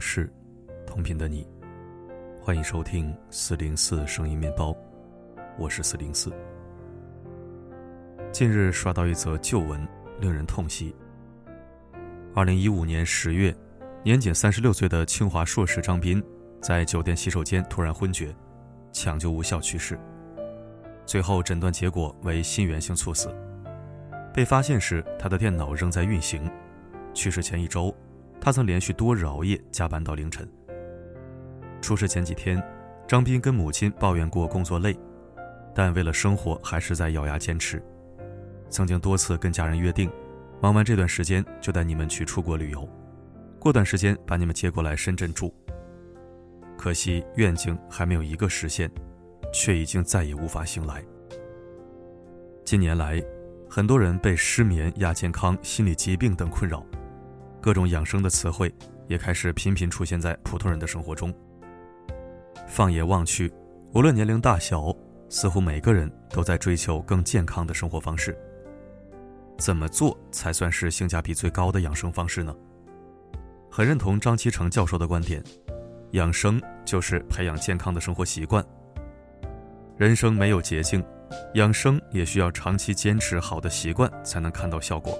是，同频的你，欢迎收听四零四声音面包，我是四零四。近日刷到一则旧闻，令人痛惜。二零一五年十月，年仅三十六岁的清华硕士张斌，在酒店洗手间突然昏厥，抢救无效去世。最后诊断结果为心源性猝死。被发现时，他的电脑仍在运行。去世前一周。他曾连续多日熬夜加班到凌晨。出事前几天，张斌跟母亲抱怨过工作累，但为了生活还是在咬牙坚持。曾经多次跟家人约定，忙完这段时间就带你们去出国旅游，过段时间把你们接过来深圳住。可惜愿景还没有一个实现，却已经再也无法醒来。近年来，很多人被失眠、亚健康、心理疾病等困扰。各种养生的词汇也开始频频出现在普通人的生活中。放眼望去，无论年龄大小，似乎每个人都在追求更健康的生活方式。怎么做才算是性价比最高的养生方式呢？很认同张其成教授的观点，养生就是培养健康的生活习惯。人生没有捷径，养生也需要长期坚持好的习惯才能看到效果。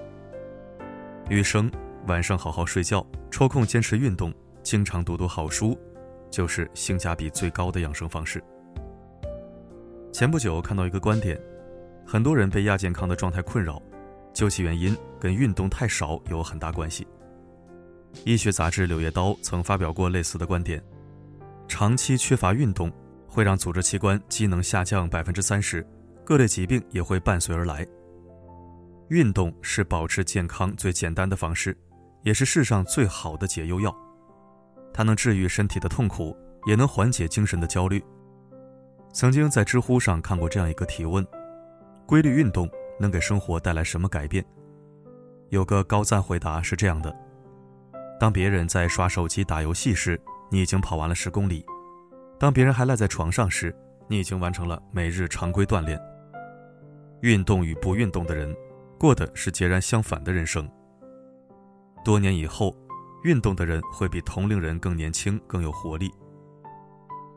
余生。晚上好好睡觉，抽空坚持运动，经常读读好书，就是性价比最高的养生方式。前不久看到一个观点，很多人被亚健康的状态困扰，究其原因跟运动太少有很大关系。医学杂志《柳叶刀》曾发表过类似的观点：长期缺乏运动会让组织器官机能下降百分之三十，各类疾病也会伴随而来。运动是保持健康最简单的方式。也是世上最好的解忧药，它能治愈身体的痛苦，也能缓解精神的焦虑。曾经在知乎上看过这样一个提问：规律运动能给生活带来什么改变？有个高赞回答是这样的：当别人在刷手机、打游戏时，你已经跑完了十公里；当别人还赖在床上时，你已经完成了每日常规锻炼。运动与不运动的人，过的是截然相反的人生。多年以后，运动的人会比同龄人更年轻、更有活力。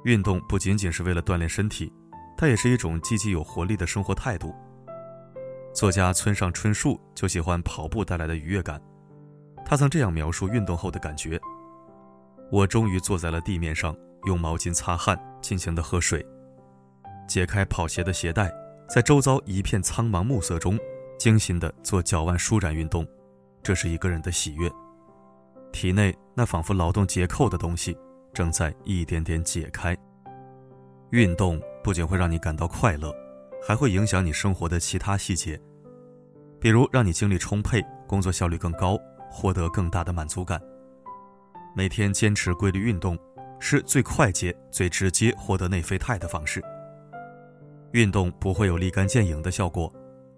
运动不仅仅是为了锻炼身体，它也是一种积极有活力的生活态度。作家村上春树就喜欢跑步带来的愉悦感，他曾这样描述运动后的感觉：“我终于坐在了地面上，用毛巾擦汗，尽情地喝水，解开跑鞋的鞋带，在周遭一片苍茫暮色中，精心地做脚腕舒展运动。”这是一个人的喜悦，体内那仿佛劳动结扣的东西正在一点点解开。运动不仅会让你感到快乐，还会影响你生活的其他细节，比如让你精力充沛、工作效率更高、获得更大的满足感。每天坚持规律运动，是最快捷、最直接获得内啡肽的方式。运动不会有立竿见影的效果，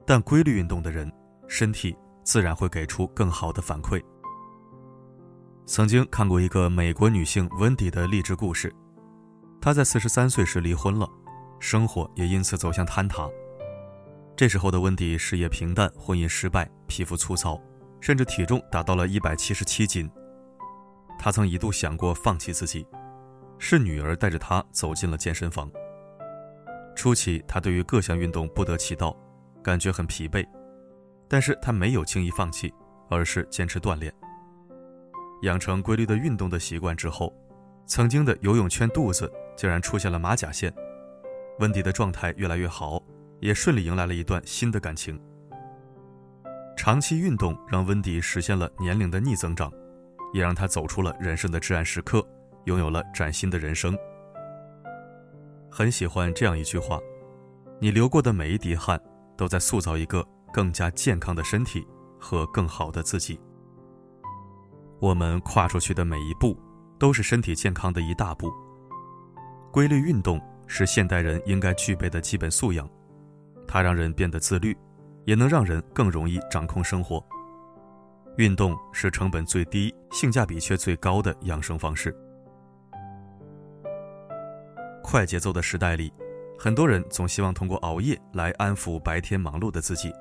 但规律运动的人，身体。自然会给出更好的反馈。曾经看过一个美国女性温迪的励志故事，她在四十三岁时离婚了，生活也因此走向坍塌。这时候的温迪事业平淡，婚姻失败，皮肤粗糙，甚至体重达到了一百七十七斤。她曾一度想过放弃自己，是女儿带着她走进了健身房。初期，她对于各项运动不得其道，感觉很疲惫。但是他没有轻易放弃，而是坚持锻炼，养成规律的运动的习惯之后，曾经的游泳圈肚子竟然出现了马甲线。温迪的状态越来越好，也顺利迎来了一段新的感情。长期运动让温迪实现了年龄的逆增长，也让他走出了人生的至暗时刻，拥有了崭新的人生。很喜欢这样一句话：“你流过的每一滴汗，都在塑造一个。”更加健康的身体和更好的自己。我们跨出去的每一步，都是身体健康的一大步。规律运动是现代人应该具备的基本素养，它让人变得自律，也能让人更容易掌控生活。运动是成本最低、性价比却最高的养生方式。快节奏的时代里，很多人总希望通过熬夜来安抚白天忙碌的自己。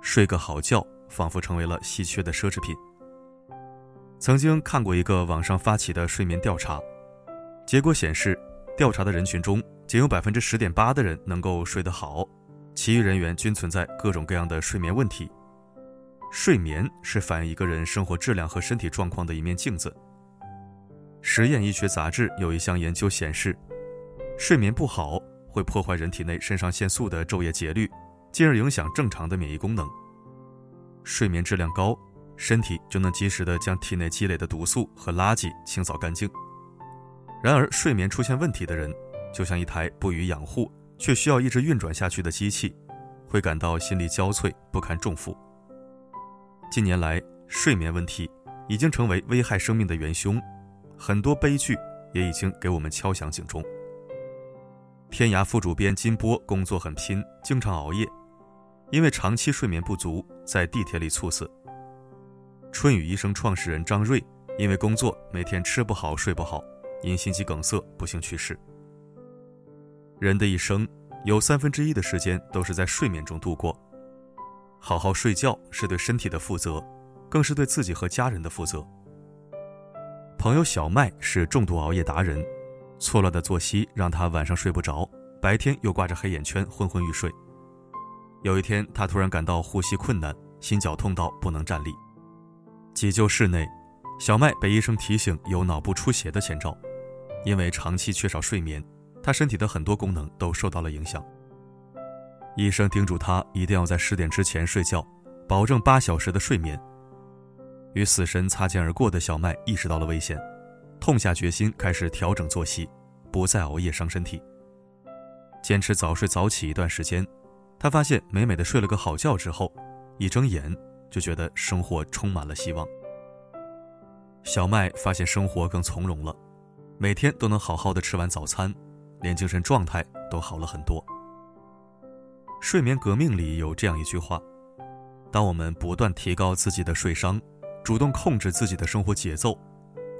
睡个好觉，仿佛成为了稀缺的奢侈品。曾经看过一个网上发起的睡眠调查，结果显示，调查的人群中仅有百分之十点八的人能够睡得好，其余人员均存在各种各样的睡眠问题。睡眠是反映一个人生活质量和身体状况的一面镜子。实验医学杂志有一项研究显示，睡眠不好会破坏人体内肾上腺素的昼夜节律，进而影响正常的免疫功能。睡眠质量高，身体就能及时的将体内积累的毒素和垃圾清扫干净。然而，睡眠出现问题的人，就像一台不予养护却需要一直运转下去的机器，会感到心力交瘁，不堪重负。近年来，睡眠问题已经成为危害生命的元凶。很多悲剧也已经给我们敲响警钟。天涯副主编金波工作很拼，经常熬夜，因为长期睡眠不足，在地铁里猝死。春雨医生创始人张瑞因为工作每天吃不好睡不好，因心肌梗塞不幸去世。人的一生有三分之一的时间都是在睡眠中度过，好好睡觉是对身体的负责，更是对自己和家人的负责。朋友小麦是重度熬夜达人，错乱的作息让他晚上睡不着，白天又挂着黑眼圈，昏昏欲睡。有一天，他突然感到呼吸困难，心绞痛到不能站立。急救室内，小麦被医生提醒有脑部出血的前兆，因为长期缺少睡眠，他身体的很多功能都受到了影响。医生叮嘱他一定要在十点之前睡觉，保证八小时的睡眠。与死神擦肩而过的小麦意识到了危险，痛下决心开始调整作息，不再熬夜伤身体。坚持早睡早起一段时间，他发现美美的睡了个好觉之后，一睁眼就觉得生活充满了希望。小麦发现生活更从容了，每天都能好好的吃完早餐，连精神状态都好了很多。睡眠革命里有这样一句话：当我们不断提高自己的睡商。主动控制自己的生活节奏，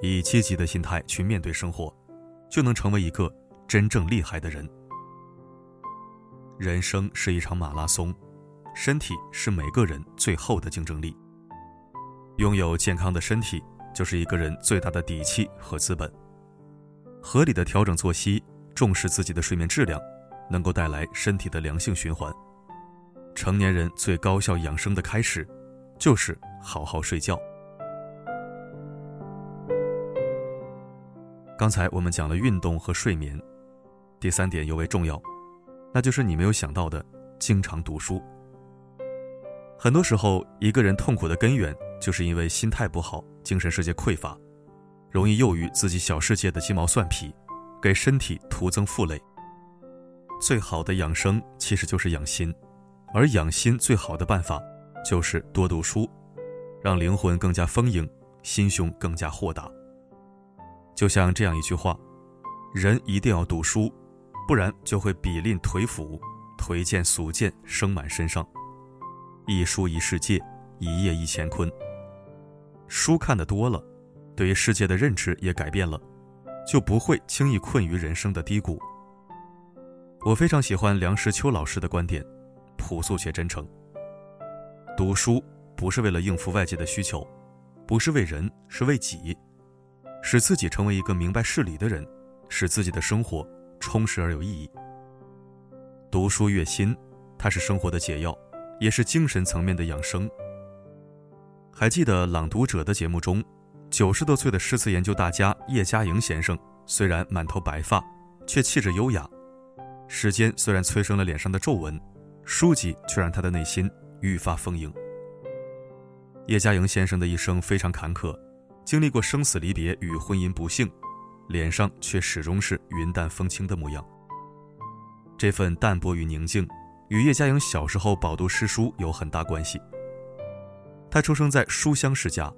以积极的心态去面对生活，就能成为一个真正厉害的人。人生是一场马拉松，身体是每个人最后的竞争力。拥有健康的身体，就是一个人最大的底气和资本。合理的调整作息，重视自己的睡眠质量，能够带来身体的良性循环。成年人最高效养生的开始，就是好好睡觉。刚才我们讲了运动和睡眠，第三点尤为重要，那就是你没有想到的，经常读书。很多时候，一个人痛苦的根源，就是因为心态不好，精神世界匮乏，容易囿于自己小世界的鸡毛蒜皮，给身体徒增负累。最好的养生其实就是养心，而养心最好的办法，就是多读书，让灵魂更加丰盈，心胸更加豁达。就像这样一句话：“人一定要读书，不然就会比吝颓腐，颓贱俗贱生满身上。一书一世界，一叶一乾坤。书看得多了，对于世界的认知也改变了，就不会轻易困于人生的低谷。”我非常喜欢梁实秋老师的观点，朴素且真诚。读书不是为了应付外界的需求，不是为人，是为己。使自己成为一个明白事理的人，使自己的生活充实而有意义。读书悦心，它是生活的解药，也是精神层面的养生。还记得《朗读者》的节目中，九十多岁的诗词研究大家叶嘉莹先生，虽然满头白发，却气质优雅。时间虽然催生了脸上的皱纹，书籍却让他的内心愈发丰盈。叶嘉莹先生的一生非常坎坷。经历过生死离别与婚姻不幸，脸上却始终是云淡风轻的模样。这份淡泊与宁静，与叶嘉莹小时候饱读诗书有很大关系。她出生在书香世家，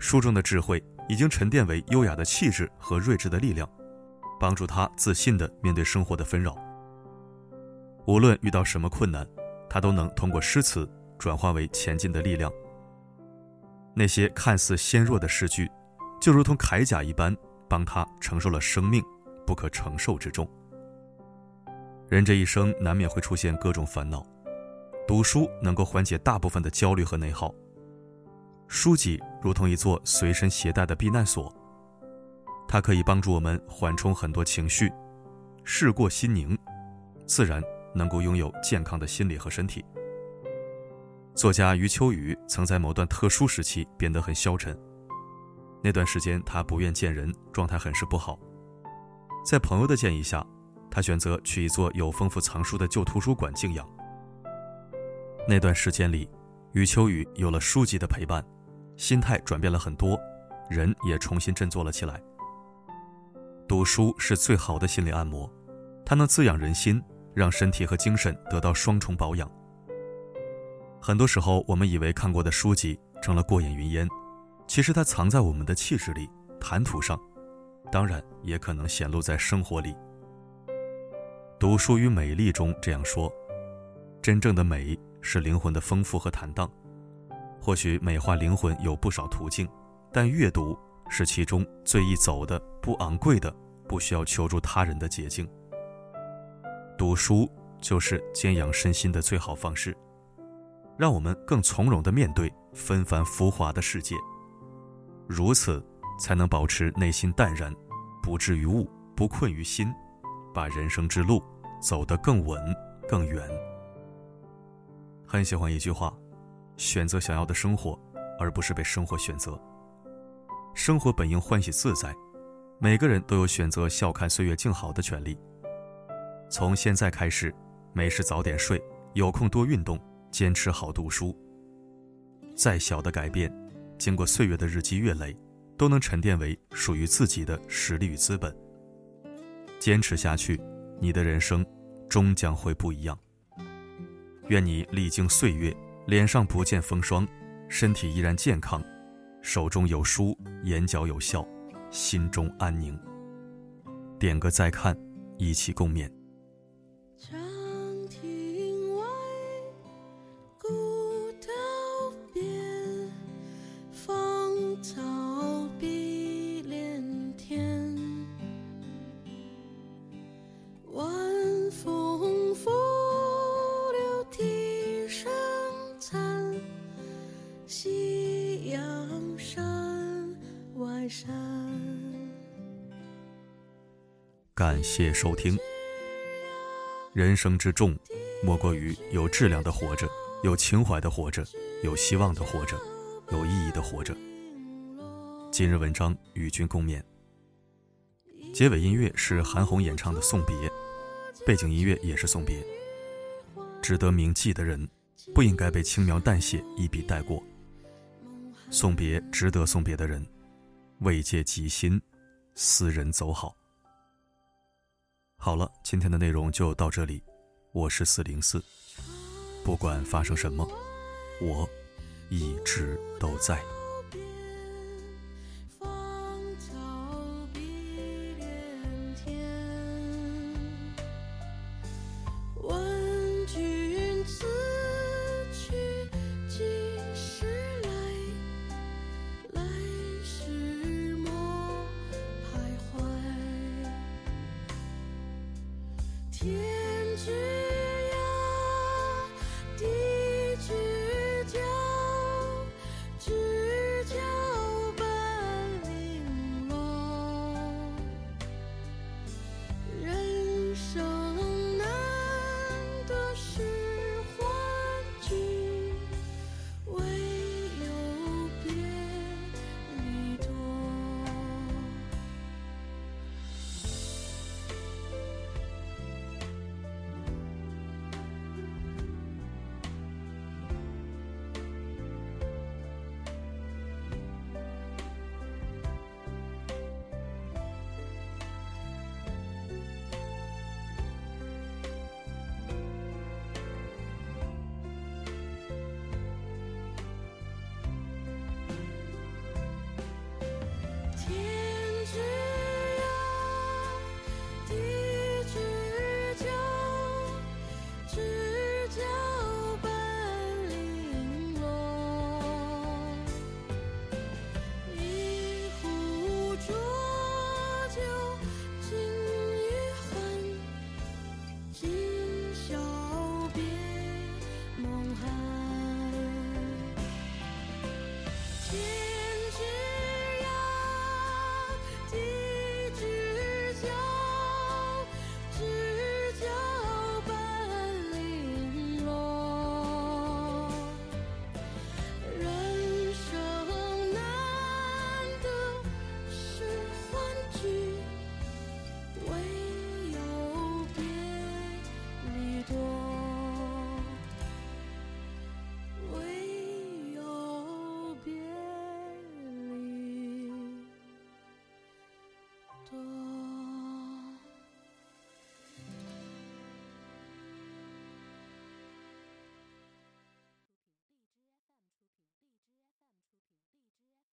书中的智慧已经沉淀为优雅的气质和睿智的力量，帮助她自信地面对生活的纷扰。无论遇到什么困难，她都能通过诗词转化为前进的力量。那些看似纤弱的诗句，就如同铠甲一般，帮他承受了生命不可承受之重。人这一生难免会出现各种烦恼，读书能够缓解大部分的焦虑和内耗。书籍如同一座随身携带的避难所，它可以帮助我们缓冲很多情绪，事过心宁，自然能够拥有健康的心理和身体。作家余秋雨曾在某段特殊时期变得很消沉，那段时间他不愿见人，状态很是不好。在朋友的建议下，他选择去一座有丰富藏书的旧图书馆静养。那段时间里，余秋雨有了书籍的陪伴，心态转变了很多，人也重新振作了起来。读书是最好的心理按摩，它能滋养人心，让身体和精神得到双重保养。很多时候，我们以为看过的书籍成了过眼云烟，其实它藏在我们的气质里、谈吐上。当然，也可能显露在生活里。读书与美丽中这样说：真正的美是灵魂的丰富和坦荡。或许美化灵魂有不少途径，但阅读是其中最易走的、不昂贵的、不需要求助他人的捷径。读书就是兼养身心的最好方式，让我们更从容地面对纷繁浮华的世界。如此。才能保持内心淡然，不至于物，不困于心，把人生之路走得更稳、更远。很喜欢一句话：选择想要的生活，而不是被生活选择。生活本应欢喜自在，每个人都有选择笑看岁月静好的权利。从现在开始，没事早点睡，有空多运动，坚持好读书。再小的改变，经过岁月的日积月累。都能沉淀为属于自己的实力与资本。坚持下去，你的人生终将会不一样。愿你历经岁月，脸上不见风霜，身体依然健康，手中有书，眼角有笑，心中安宁。点个再看，一起共勉。感谢收听。人生之重，莫过于有质量的活着，有情怀的活着，有希望的活着，有意义的活着。今日文章与君共勉。结尾音乐是韩红演唱的《送别》，背景音乐也是送别。值得铭记的人，不应该被轻描淡写一笔带过。送别值得送别的人，慰藉己心，斯人走好。好了，今天的内容就到这里。我是四零四，不管发生什么，我一直都在。